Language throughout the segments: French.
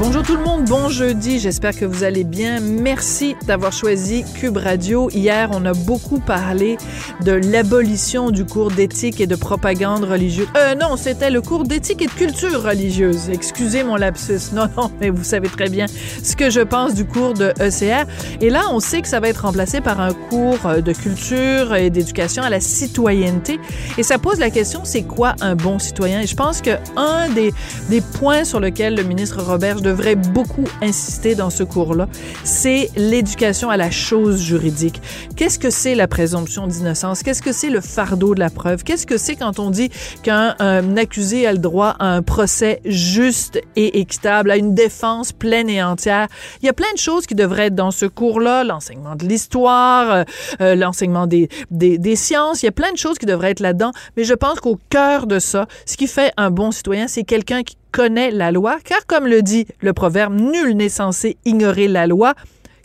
Bonjour tout le monde, bon jeudi, j'espère que vous allez bien. Merci d'avoir choisi Cube Radio. Hier, on a beaucoup parlé de l'abolition du cours d'éthique et de propagande religieuse. Euh non, c'était le cours d'éthique et de culture religieuse. Excusez mon lapsus. Non, non, mais vous savez très bien ce que je pense du cours de ECR. Et là, on sait que ça va être remplacé par un cours de culture et d'éducation à la citoyenneté. Et ça pose la question, c'est quoi un bon citoyen? Et je pense que un des, des points sur lequel le ministre Robert devrait beaucoup insister dans ce cours-là, c'est l'éducation à la chose juridique. Qu'est-ce que c'est la présomption d'innocence? Qu'est-ce que c'est le fardeau de la preuve? Qu'est-ce que c'est quand on dit qu'un accusé a le droit à un procès juste et équitable, à une défense pleine et entière? Il y a plein de choses qui devraient être dans ce cours-là, l'enseignement de l'histoire, euh, euh, l'enseignement des, des, des sciences, il y a plein de choses qui devraient être là-dedans, mais je pense qu'au cœur de ça, ce qui fait un bon citoyen, c'est quelqu'un qui connaît la loi, car comme le dit le proverbe, nul n'est censé ignorer la loi.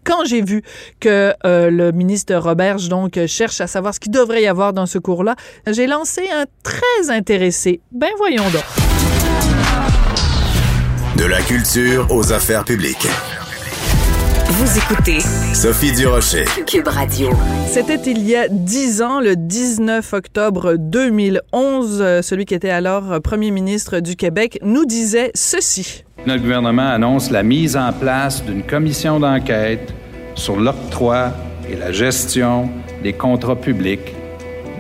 Quand j'ai vu que euh, le ministre Roberge donc cherche à savoir ce qu'il devrait y avoir dans ce cours-là, j'ai lancé un très intéressé. Ben voyons donc. De la culture aux affaires publiques. Vous écoutez Sophie Durocher. Cube Radio. C'était il y a dix ans, le 19 octobre 2011. Celui qui était alors premier ministre du Québec nous disait ceci. Notre gouvernement annonce la mise en place d'une commission d'enquête sur l'octroi et la gestion des contrats publics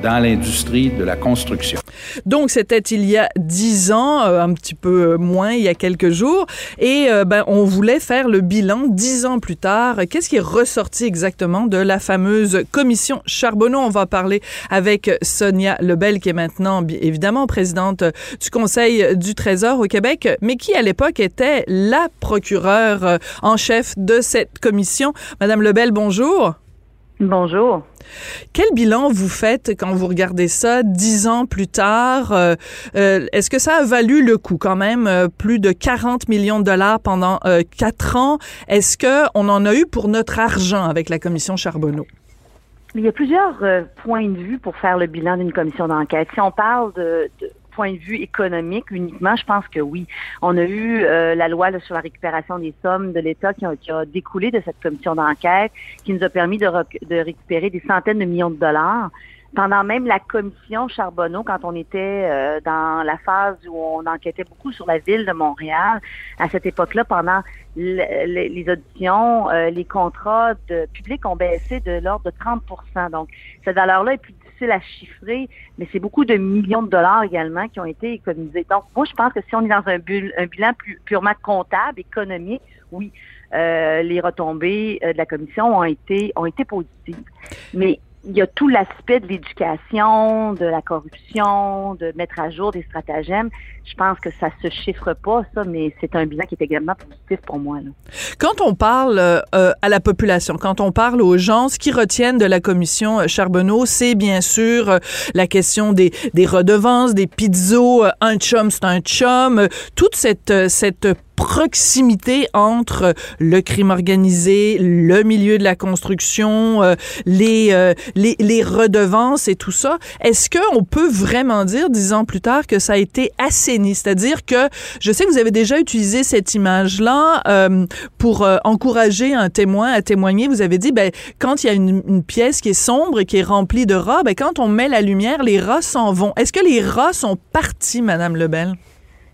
dans l'industrie de la construction. Donc, c'était il y a dix ans, euh, un petit peu moins, il y a quelques jours. Et euh, ben, on voulait faire le bilan dix ans plus tard. Qu'est-ce qui est ressorti exactement de la fameuse commission Charbonneau? On va parler avec Sonia Lebel, qui est maintenant, évidemment, présidente du Conseil du Trésor au Québec, mais qui, à l'époque, était la procureure euh, en chef de cette commission. Madame Lebel, bonjour. Bonjour. Quel bilan vous faites quand vous regardez ça dix ans plus tard? Euh, euh, Est-ce que ça a valu le coup quand même? Euh, plus de 40 millions de dollars pendant euh, quatre ans? Est-ce qu'on en a eu pour notre argent avec la commission Charbonneau? Il y a plusieurs points de vue pour faire le bilan d'une commission d'enquête. Si on parle de, de point de vue économique uniquement, je pense que oui. On a eu euh, la loi sur la récupération des sommes de l'État qui, qui, a découlé de cette commission d'enquête, qui nous a permis de récupérer des centaines de millions de dollars pendant même la commission Charbonneau, quand on était euh, dans la phase où on enquêtait beaucoup sur la ville de Montréal, à cette époque-là, pendant les auditions, euh, les contrats de publics ont baissé de l'ordre de 30% Donc, cette valeur-là est plus difficile à chiffrer, mais c'est beaucoup de millions de dollars également qui ont été économisés. Donc, moi, je pense que si on est dans un, un bilan plus, purement comptable, économique, oui, euh, les retombées de la commission ont été ont été positives. Mais il y a tout l'aspect de l'éducation, de la corruption, de mettre à jour des stratagèmes. Je pense que ça se chiffre pas, ça, mais c'est un bilan qui est également positif pour moi. Là. Quand on parle euh, à la population, quand on parle aux gens, ce qui retiennent de la commission Charbonneau, c'est bien sûr euh, la question des, des redevances, des pizzos, euh, un chum, c'est un chum, toute cette, cette proximité entre le crime organisé, le milieu de la construction, euh, les, euh, les, les redevances et tout ça. Est-ce qu'on peut vraiment dire, dix ans plus tard, que ça a été assaini? C'est-à-dire que je sais que vous avez déjà utilisé cette image-là euh, pour euh, encourager un témoin à témoigner. Vous avez dit, ben, quand il y a une, une pièce qui est sombre et qui est remplie de rats, ben, quand on met la lumière, les rats s'en vont. Est-ce que les rats sont partis, Madame Lebel?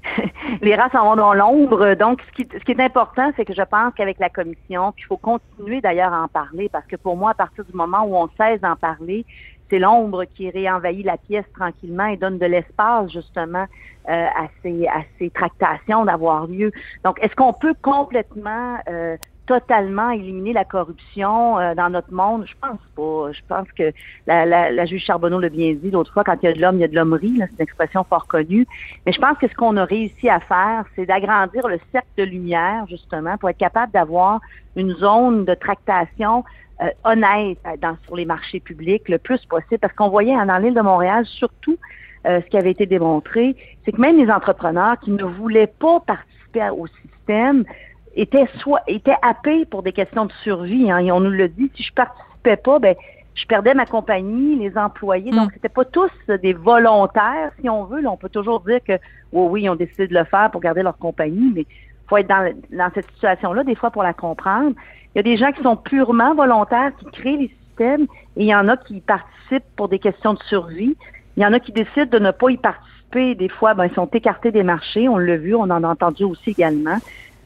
les rats s'en vont dans l'ombre. Donc, ce qui, ce qui, est important, c'est que je pense qu'avec la commission, puis il faut continuer d'ailleurs à en parler, parce que pour moi, à partir du moment où on cesse d'en parler, c'est l'ombre qui réenvahit la pièce tranquillement et donne de l'espace justement euh, à, ces, à ces tractations d'avoir lieu. Donc, est-ce qu'on peut complètement euh, totalement éliminer la corruption euh, dans notre monde? Je pense pas. Je pense que la, la, la juge Charbonneau l'a bien dit l'autre fois, quand il y a de l'homme, il y a de l'hommerie. C'est une expression fort connue. Mais je pense que ce qu'on a réussi à faire, c'est d'agrandir le cercle de lumière, justement, pour être capable d'avoir une zone de tractation euh, honnête dans, sur les marchés publics le plus possible. Parce qu'on voyait dans l'île de Montréal, surtout, euh, ce qui avait été démontré, c'est que même les entrepreneurs qui ne voulaient pas participer au système étaient soit étaient happés pour des questions de survie. Hein, et on nous le dit, si je participais pas, ben je perdais ma compagnie, les employés. Donc, c'était pas tous des volontaires, si on veut. Là, on peut toujours dire que, oh, oui, ils ont décidé de le faire pour garder leur compagnie, mais faut être dans, dans cette situation-là, des fois, pour la comprendre. Il y a des gens qui sont purement volontaires, qui créent les systèmes, et il y en a qui participent pour des questions de survie. Il y en a qui décident de ne pas y participer. Des fois, ben, ils sont écartés des marchés. On l'a vu, on en a entendu aussi également.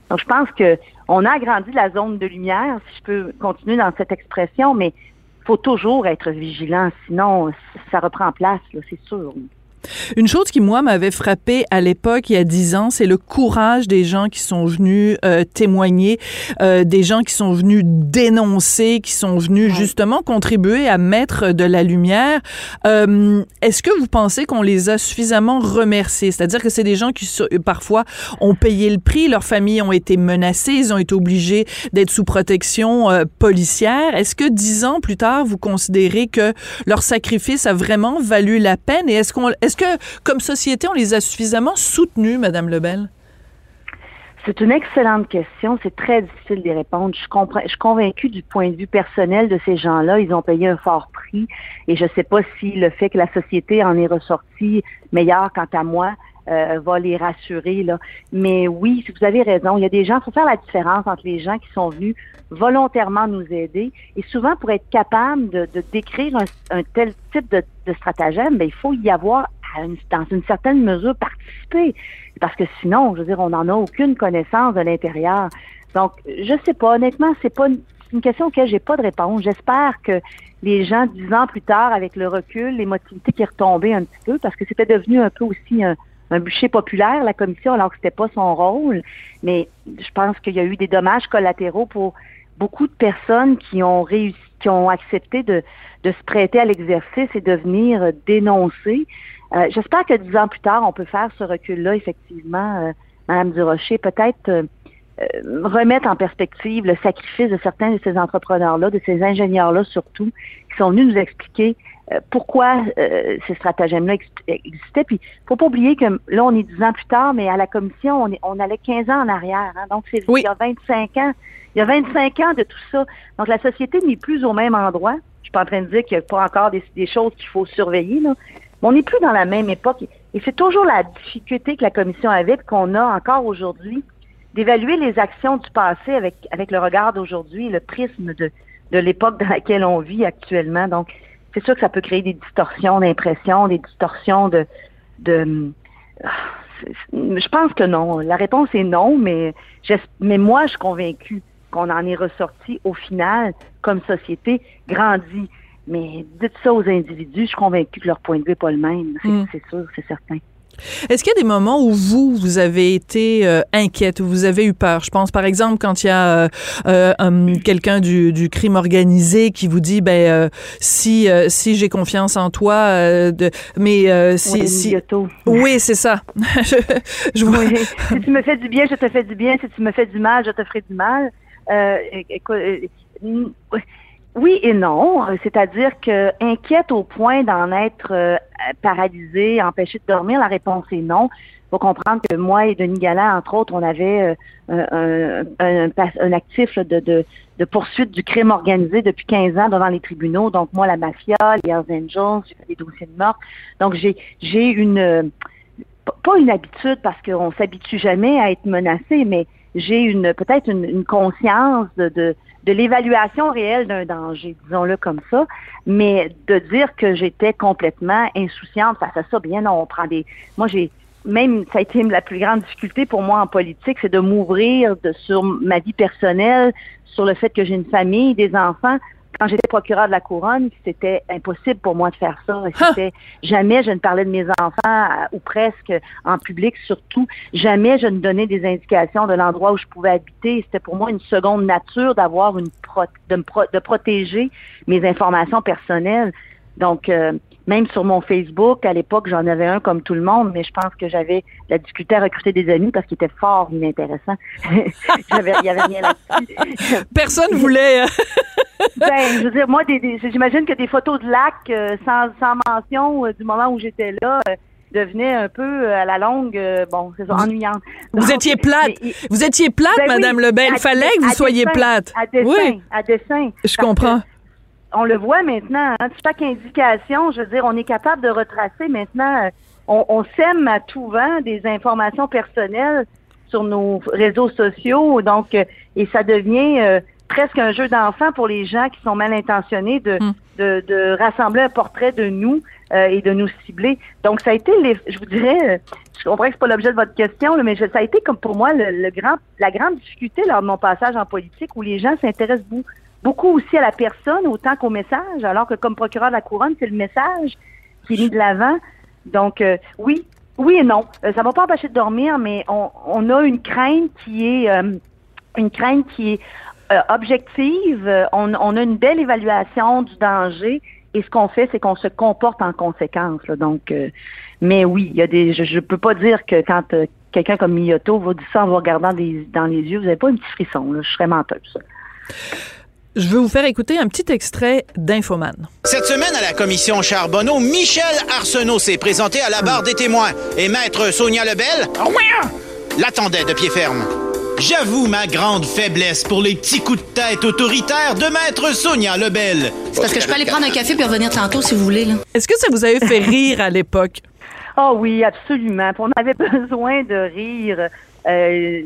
Donc, je pense que on a agrandi la zone de lumière, si je peux continuer dans cette expression, mais faut toujours être vigilant, sinon ça reprend place, c'est sûr. Une chose qui, moi, m'avait frappé à l'époque, il y a dix ans, c'est le courage des gens qui sont venus euh, témoigner, euh, des gens qui sont venus dénoncer, qui sont venus justement contribuer à mettre de la lumière. Euh, Est-ce que vous pensez qu'on les a suffisamment remerciés? C'est-à-dire que c'est des gens qui, parfois, ont payé le prix, leurs familles ont été menacées, ils ont été obligés d'être sous protection policière. Est-ce que dix ans plus tard, vous considérez que leur sacrifice a vraiment valu la peine? Et est-ce qu'on est-ce que, comme société, on les a suffisamment soutenus, Madame Lebel? C'est une excellente question. C'est très difficile d'y répondre. Je, suis convaincue du point de vue personnel de ces gens-là. Ils ont payé un fort prix. Et je ne sais pas si le fait que la société en est ressortie meilleure, quant à moi, euh, va les rassurer. Mais oui, vous avez raison. Il y a des gens, il faut faire la différence entre les gens qui sont venus volontairement nous aider. Et souvent, pour être capable de, décrire un, tel type de, stratagème, ben, il faut y avoir dans une certaine mesure participer. Parce que sinon, je veux dire, on n'en a aucune connaissance de l'intérieur. Donc, je sais pas, honnêtement, c'est pas une, une question auquel j'ai pas de réponse. J'espère que les gens, dix ans plus tard, avec le recul, l'émotivité qui est retombée un petit peu, parce que c'était devenu un peu aussi un, bûcher populaire, la commission, alors que c'était pas son rôle. Mais je pense qu'il y a eu des dommages collatéraux pour beaucoup de personnes qui ont réussi, qui ont accepté de, de se prêter à l'exercice et de venir dénoncer. Euh, j'espère que dix ans plus tard, on peut faire ce recul-là, effectivement, euh, Madame Durocher, peut-être euh, remettre en perspective le sacrifice de certains de ces entrepreneurs-là, de ces ingénieurs-là surtout, qui sont venus nous expliquer pourquoi ces stratagèmes-là existaient. Puis, faut pas oublier que là, on est dix ans plus tard, mais à la commission, on, est, on allait 15 ans en arrière. Hein, donc, c'est il y a 25 ans. Il y a 25 ans de tout ça. Donc, la société n'est plus au même endroit. Je suis pas en train de dire qu'il n'y a pas encore des, des choses qu'il faut surveiller, là. Mais on n'est plus dans la même époque. Et c'est toujours la difficulté que la commission avait, qu'on a encore aujourd'hui, d'évaluer les actions du passé avec, avec le regard d'aujourd'hui, le prisme de, de l'époque dans laquelle on vit actuellement. Donc, c'est sûr que ça peut créer des distorsions d'impression, des distorsions de, je pense que non. La réponse est non, mais, mais moi, je suis convaincue qu'on en est ressorti au final, comme société, grandi. Mais dites ça aux individus, je suis convaincue que leur point de vue n'est pas le même. C'est mm. sûr, c'est certain. Est-ce qu'il y a des moments où vous, vous avez été euh, inquiète, où vous avez eu peur? Je pense, par exemple, quand il y a euh, euh um, quelqu'un du, du, crime organisé qui vous dit, ben, euh, si, si j'ai confiance en toi, de, mais si... Oui, si... oui. c'est ça. je, je vois... Si tu me fais du bien, je te fais du bien. Si tu me fais du mal, je te ferai du mal. écoute, oui et non, c'est-à-dire que inquiète au point d'en être euh, paralysé, empêché de dormir, la réponse est non. Il faut comprendre que moi et Denis Galland, entre autres, on avait euh, un, un, actif de, de, poursuite du crime organisé depuis 15 ans devant les tribunaux. Donc moi, la mafia, les Hells Angels, j'ai fait des dossiers de mort. Donc j'ai j'ai une pas une habitude parce qu'on s'habitue jamais à être menacé, mais j'ai une peut-être une, une conscience de, de de l'évaluation réelle d'un danger, disons-le comme ça, mais de dire que j'étais complètement insouciante face à ça, bien non, on prend des... Moi, j'ai même, ça a été la plus grande difficulté pour moi en politique, c'est de m'ouvrir sur ma vie personnelle, sur le fait que j'ai une famille, des enfants, quand j'étais procureur de la couronne, c'était impossible pour moi de faire ça. C'était jamais je ne parlais de mes enfants euh, ou presque en public surtout. Jamais je ne donnais des indications de l'endroit où je pouvais habiter. C'était pour moi une seconde nature d'avoir une de, me de protéger mes informations personnelles. Donc euh, même sur mon Facebook, à l'époque, j'en avais un comme tout le monde, mais je pense que j'avais la difficulté à recruter des amis parce qu'il était fort inintéressant. il n'y avait rien là-dessus. Personne voulait. Hein? ben, je veux dire, moi, j'imagine que des photos de lac euh, sans, sans mention euh, du moment où j'étais là, euh, devenait un peu à la longue, bon, c'est ennuyante. Vous étiez plate. vous étiez plate, ben Madame Lebel. Il fallait que vous soyez plate. À dessin, oui. à dessin. Je comprends. On le voit maintenant. Hein, chaque indication, je veux dire, on est capable de retracer maintenant. On, on sème à tout vent des informations personnelles sur nos réseaux sociaux, donc et ça devient presque un jeu d'enfant pour les gens qui sont mal intentionnés de, hmm. de, de, rassembler un portrait de nous euh, et de nous cibler. Donc, ça a été, les, je vous dirais, euh, je comprends que c'est pas l'objet de votre question, mais ça a été comme pour moi le, grand, la grande difficulté lors de mon passage en politique où les gens s'intéressent beaucoup, beaucoup aussi à la personne autant qu'au message, alors que comme procureur de la couronne, c'est le message qui est mis de l'avant. Donc, euh, oui, oui et non. ça va pas empêcher de dormir, mais on, a une crainte qui est une crainte qui est euh, objective. Euh, on, a une belle évaluation du danger et ce qu'on fait, c'est qu'on se comporte en conséquence. Donc, euh, mais oui, il y a des. Je, ne peux pas dire que quand quelqu'un comme Miyoto vous dit ça en vous regardant dans les yeux, vous n'avez pas un petit frisson. Je serais menteuse. Je veux vous faire écouter un petit extrait d'Infoman. Cette semaine, à la commission Charbonneau, Michel Arsenault s'est présenté à la barre des témoins et maître Sonia Lebel l'attendait de pied ferme. J'avoue ma grande faiblesse pour les petits coups de tête autoritaires de maître Sonia Lebel. C'est parce que je peux aller prendre un café puis revenir tantôt si vous voulez. Est-ce que ça vous avait fait rire à l'époque? Oh oui, absolument. On avait besoin de rire. Euh,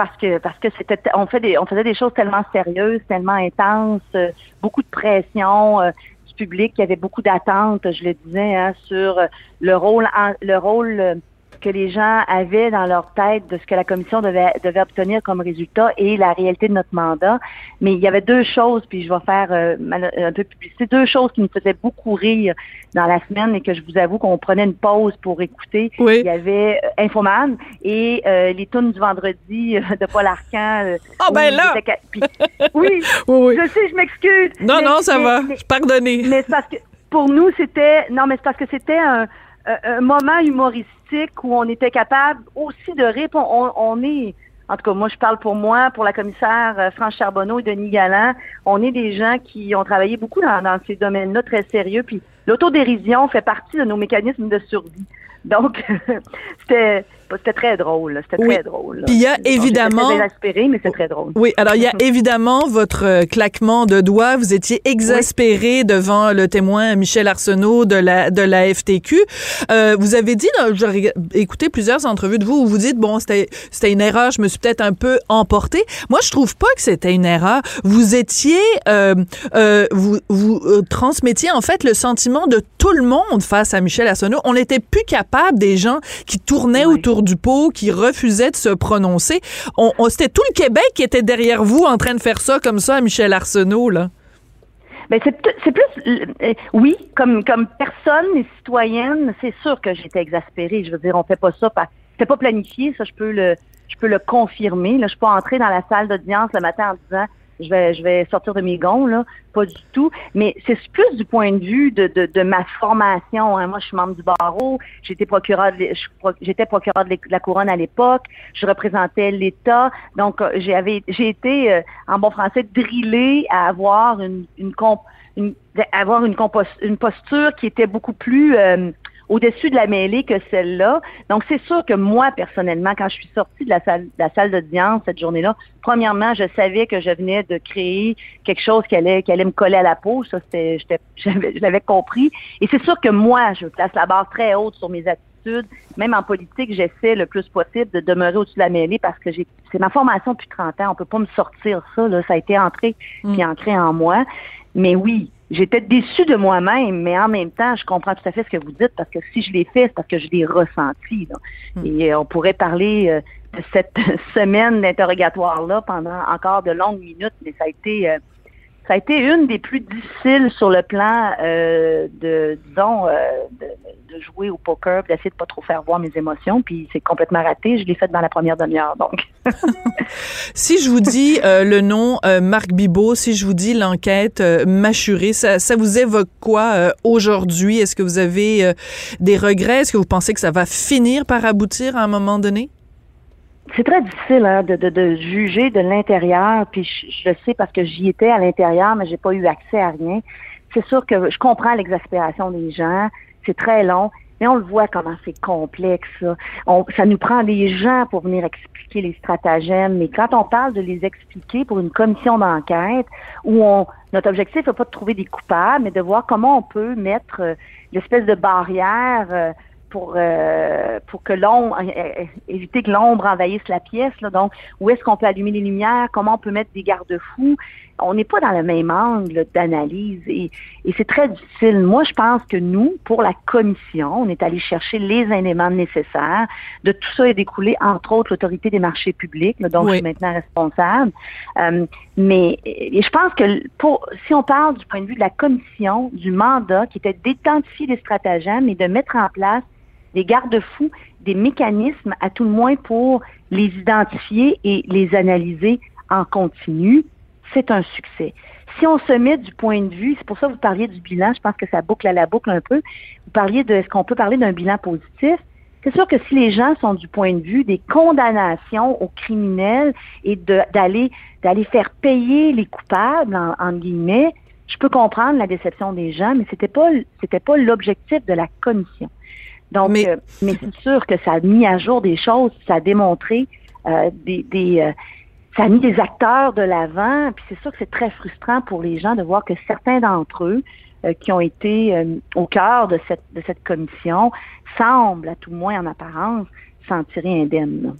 parce que parce que c'était on fait des on faisait des choses tellement sérieuses, tellement intenses, euh, beaucoup de pression euh, du public, il y avait beaucoup d'attentes, je le disais, hein, sur le rôle le rôle que les gens avaient dans leur tête de ce que la commission devait, devait obtenir comme résultat et la réalité de notre mandat. Mais il y avait deux choses, puis je vais faire euh, un peu publicité, deux choses qui me faisaient beaucoup rire dans la semaine et que je vous avoue qu'on prenait une pause pour écouter. Il y avait euh, Infoman et euh, les tunes du vendredi de Paul Arcan. Ah ben là! oui, oui, je sais, je m'excuse. Non, non, ça va, je pardonne. Mais c'est parce que pour nous, c'était... Non, mais c'est parce que c'était un, un moment humoristique où on était capable aussi de répondre. On, est, en tout cas, moi je parle pour moi, pour la commissaire euh, France Charbonneau et Denis Galland, on est des gens qui ont travaillé beaucoup dans, dans ces domaines-là très sérieux. Puis l'autodérision fait partie de nos mécanismes de survie. Donc, c'était c'était très drôle. C'était très drôle. il y a évidemment. exaspéré, mais c'est très drôle. Oui, alors il y a évidemment votre euh, claquement de doigts. Vous étiez exaspéré devant le témoin Michel Arsenault de la de la FTQ. Euh, vous avez dit, j'ai écouté plusieurs entrevues de vous où vous dites bon, c'était c'était une erreur. Je me suis peut-être un peu emporté. Moi, je trouve pas que c'était une erreur. Vous étiez, euh, euh, vous vous euh, transmettiez en fait le sentiment de tout le monde face à Michel Arsenault. On n'était plus capable des gens qui tournaient autour du pot, qui refusait de se prononcer. On, C'était tout le Québec qui était derrière vous en train de faire ça comme ça à Michel Arsenault, là. Ben c'est plus, euh, oui, comme comme personne et citoyenne, c'est sûr que j'étais exaspérée. Je veux dire, on fait pas ça, c'était pas planifié, ça je peux le, je peux le confirmer. Là, je suis pas entrer dans la salle d'audience le matin en disant je vais, je vais sortir de mes gonds, là. Pas du tout. Mais c'est plus du point de vue de, de, de ma formation. Hein. Moi, je suis membre du barreau. J'étais procureur, j'étais procureur de la couronne à l'époque. Je représentais l'État. Donc, euh, j'avais, j'ai été, euh, en bon français, drillée à avoir une, une, une avoir une, une posture qui était beaucoup plus euh, au-dessus de la mêlée que celle-là. Donc, c'est sûr que moi, personnellement, quand je suis sortie de la salle, de la salle d'audience cette journée-là, premièrement, je savais que je venais de créer quelque chose qui allait, qui allait me coller à la peau. Ça, c'était, je l'avais compris. Et c'est sûr que moi, je place la barre très haute sur mes attitudes. Même en politique, j'essaie le plus possible de demeurer au-dessus de la mêlée parce que j'ai, c'est ma formation depuis 30 ans. On peut pas me sortir ça, là. Ça a été entré mm. puis ancré en moi. Mais oui, j'étais déçue de moi-même, mais en même temps, je comprends tout à fait ce que vous dites parce que si je l'ai fait, c'est parce que je l'ai ressenti. Hmm. Et euh, on pourrait parler euh, de cette semaine d'interrogatoire-là pendant encore de longues minutes, mais ça a été euh, ça a été une des plus difficiles sur le plan euh, de, disons, euh, de, jouer au poker, d'essayer de pas trop faire voir mes émotions, puis c'est complètement raté. Je l'ai fait dans la première demi-heure, donc. si je vous dis euh, le nom Marc Bibot, si je vous dis l'enquête Machuré, ça, vous évoque quoi aujourd'hui? Est-ce que vous avez des regrets? Est-ce que vous pensez que ça va finir par aboutir à un moment donné? c'est très difficile hein, de, de, de, juger de l'intérieur, puis je, le sais parce que j'y étais à l'intérieur, mais j'ai pas eu accès à rien. C'est sûr que je comprends l'exaspération des gens, c'est très long, Mais on le voit comment c'est complexe. Ça. Ça nous prend des gens pour venir expliquer les stratagèmes. Mais quand on parle de les expliquer pour une commission d'enquête, où on, notre objectif n'est pas de trouver des coupables, mais de voir comment on peut mettre euh, l'espèce de barrière euh, pour euh, pour que l'ombre éviter que l'ombre envahisse la pièce. Donc, où est-ce qu'on peut allumer les lumières? Comment on peut mettre des garde-fous? On n'est pas dans le même angle d'analyse et, et c'est très difficile. Moi, je pense que nous, pour la commission, on est allé chercher les éléments nécessaires. De tout ça est découlé, entre autres, l'autorité des marchés publics, dont je suis maintenant responsable. Euh, mais et je pense que pour si on parle du point de vue de la commission, du mandat, qui était d'identifier les stratagèmes et de mettre en place des garde-fous, des mécanismes, à tout le moins pour les identifier et les analyser en continu, c'est un succès. Si on se met du point de vue, c'est pour ça que vous parliez du bilan, je pense que ça boucle à la boucle un peu, vous parliez de, est-ce qu'on peut parler d'un bilan positif? C'est sûr que si les gens sont du point de vue des condamnations aux criminels et d'aller d'aller faire payer les coupables, en, en, guillemets, je peux comprendre la déception des gens, mais c'était pas c'était pas l'objectif de la commission. Donc, mais, euh, mais c'est sûr que ça a mis à jour des choses, ça a démontré euh, des, des euh, ça a mis des acteurs de l'avant, puis c'est sûr que c'est très frustrant pour les gens de voir que certains d'entre eux euh, qui ont été euh, au cœur de cette de cette commission semblent, à tout moins en apparence, s'en tirer indemne.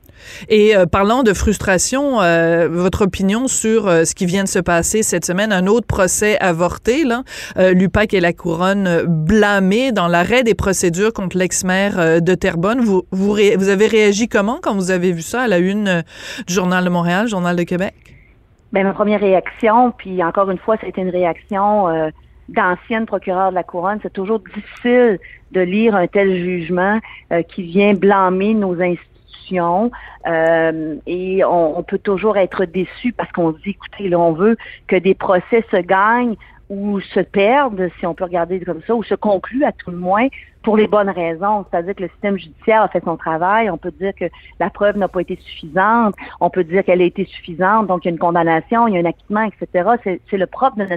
Et euh, parlant de frustration, euh, votre opinion sur euh, ce qui vient de se passer cette semaine, un autre procès avorté, là, euh, l'UPAC et la Couronne blâmés dans l'arrêt des procédures contre l'ex-maire de Terrebonne. Vous, vous, vous, avez réagi comment quand vous avez vu ça à la une du Journal de Montréal, Journal de Québec? Bien, ma première réaction, puis encore une fois, été une réaction d'ancienne procureure de la couronne, c'est toujours difficile de lire un tel jugement euh, qui vient blâmer nos institutions euh, et on, on, peut toujours être déçu parce qu'on dit, écoutez, là, on veut que des procès se gagnent ou se perdent, si on peut regarder comme ça, ou se concluent à tout le moins pour les bonnes raisons. C'est-à-dire que le système judiciaire a fait son travail. On peut dire que la preuve n'a pas été suffisante. On peut dire qu'elle a été suffisante, donc il y a une condamnation, il y a un acquittement, etc. C'est le propre de notre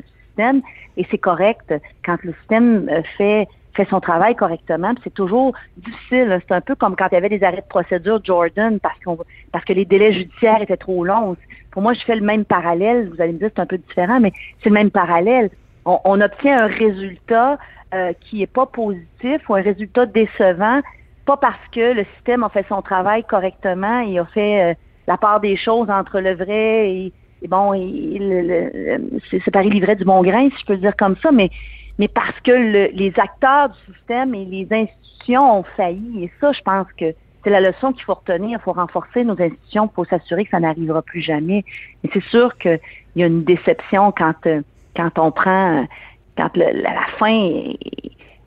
et c'est correct quand le système fait fait son travail correctement. C'est toujours difficile. C'est un peu comme quand il y avait des arrêts de procédure Jordan parce qu'on parce que les délais judiciaires étaient trop longs. Pour moi, je fais le même parallèle. Vous allez me dire c'est un peu différent, mais c'est le même parallèle. On, on obtient un résultat euh, qui est pas positif ou un résultat décevant, pas parce que le système a fait son travail correctement et a fait euh, la part des choses entre le vrai et, et bon, c'est Paris livret du bon grain, si je peux le dire comme ça, mais mais parce que le, les acteurs du système et les institutions ont failli. Et ça, je pense que c'est la leçon qu'il faut retenir. Il faut renforcer nos institutions pour s'assurer que ça n'arrivera plus jamais. Et c'est sûr qu'il y a une déception quand, quand on prend, quand le, la, la, fin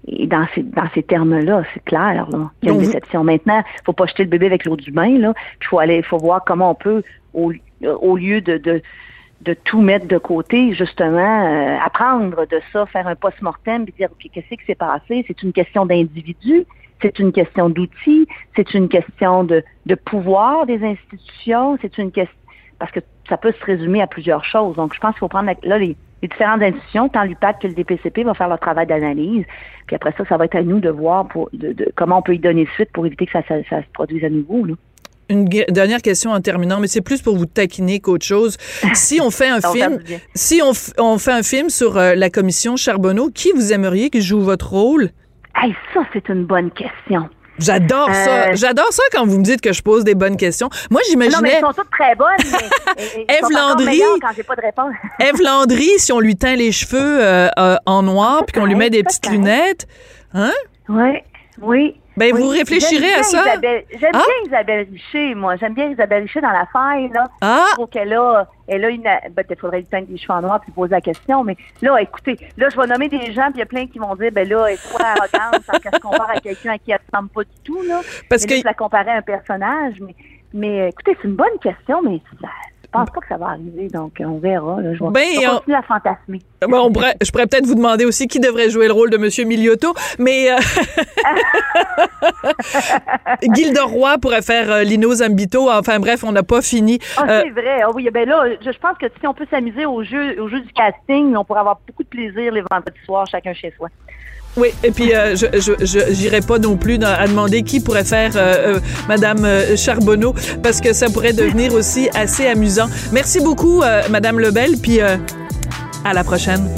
est, dans ces, dans ces termes-là, c'est clair. Là. Il y a une déception. Maintenant, il faut pas jeter le bébé avec l'eau du bain. Là. Il faut aller, faut voir comment on peut, au, au lieu de, de de tout mettre de côté, justement, euh, apprendre de ça, faire un post-mortem, puis dire, OK, qu'est-ce qui s'est passé? C'est une question d'individu, c'est une question d'outils, c'est une question de, de pouvoir des institutions, c'est une question, parce que ça peut se résumer à plusieurs choses. Donc, je pense qu'il faut prendre, là, les, les différentes institutions, tant l'UPAC que le DPCP, vont faire leur travail d'analyse. Puis après ça, ça va être à nous de voir pour, de, de, comment on peut y donner suite pour éviter que ça, ça, ça se produise à nouveau. Là une dernière question en terminant, mais c'est plus pour vous taquiner qu'autre chose. Si on fait un film, si on, on, fait un film sur euh, la commission Charbonneau, qui vous aimeriez qui joue votre rôle? Hey, ça, c'est une bonne question. J'adore euh... ça. J'adore ça quand vous me dites que je pose des bonnes questions. Moi, j'imaginais. Non, mais elles sont toutes très bonnes. Mais Eve Landry. Quand j'ai pas de réponse. Eve Landry, si on lui teint les cheveux euh, euh, en noir puis qu'on lui met des petites lunettes, hein? Oui, oui. Ben, oui. vous réfléchirez à ça. J'aime ah? bien Isabelle Richer, moi. J'aime bien Isabelle Richer dans la faille, là. Ah! Je trouve qu'elle a, elle a une, ben, il faudrait lui teindre des cheveux en noir puis poser la question, mais là, écoutez, là, je vais nommer des gens puis il y a plein qui vont dire, ben là, elle est trop arrogante quand elle se compare à quelqu'un à qui elle ne ressemble pas du tout, là. Parce mais que. je la comparer à un personnage, mais, mais écoutez, c'est une bonne question, mais ça, pense pas que ça va arriver, donc on verra. Là. Je vais, ben, je on... à fantasmer. Pourrait, je pourrais peut-être vous demander aussi qui devrait jouer le rôle de M. Miliotto, mais euh... Gilda Roy pourrait faire euh, Lino Zambito. Enfin bref, on n'a pas fini. Ah, euh... c'est vrai. Ah, oui, ben là, je, je, pense que si on peut s'amuser au jeu, au jeu du casting, on pourrait avoir beaucoup de plaisir les vendredis soirs, chacun chez soi. Oui, et puis euh, je je j'irai pas non plus à demander qui pourrait faire euh, euh, Madame euh, Charbonneau parce que ça pourrait devenir aussi assez amusant. Merci beaucoup, Madame Lebel, puis à la prochaine.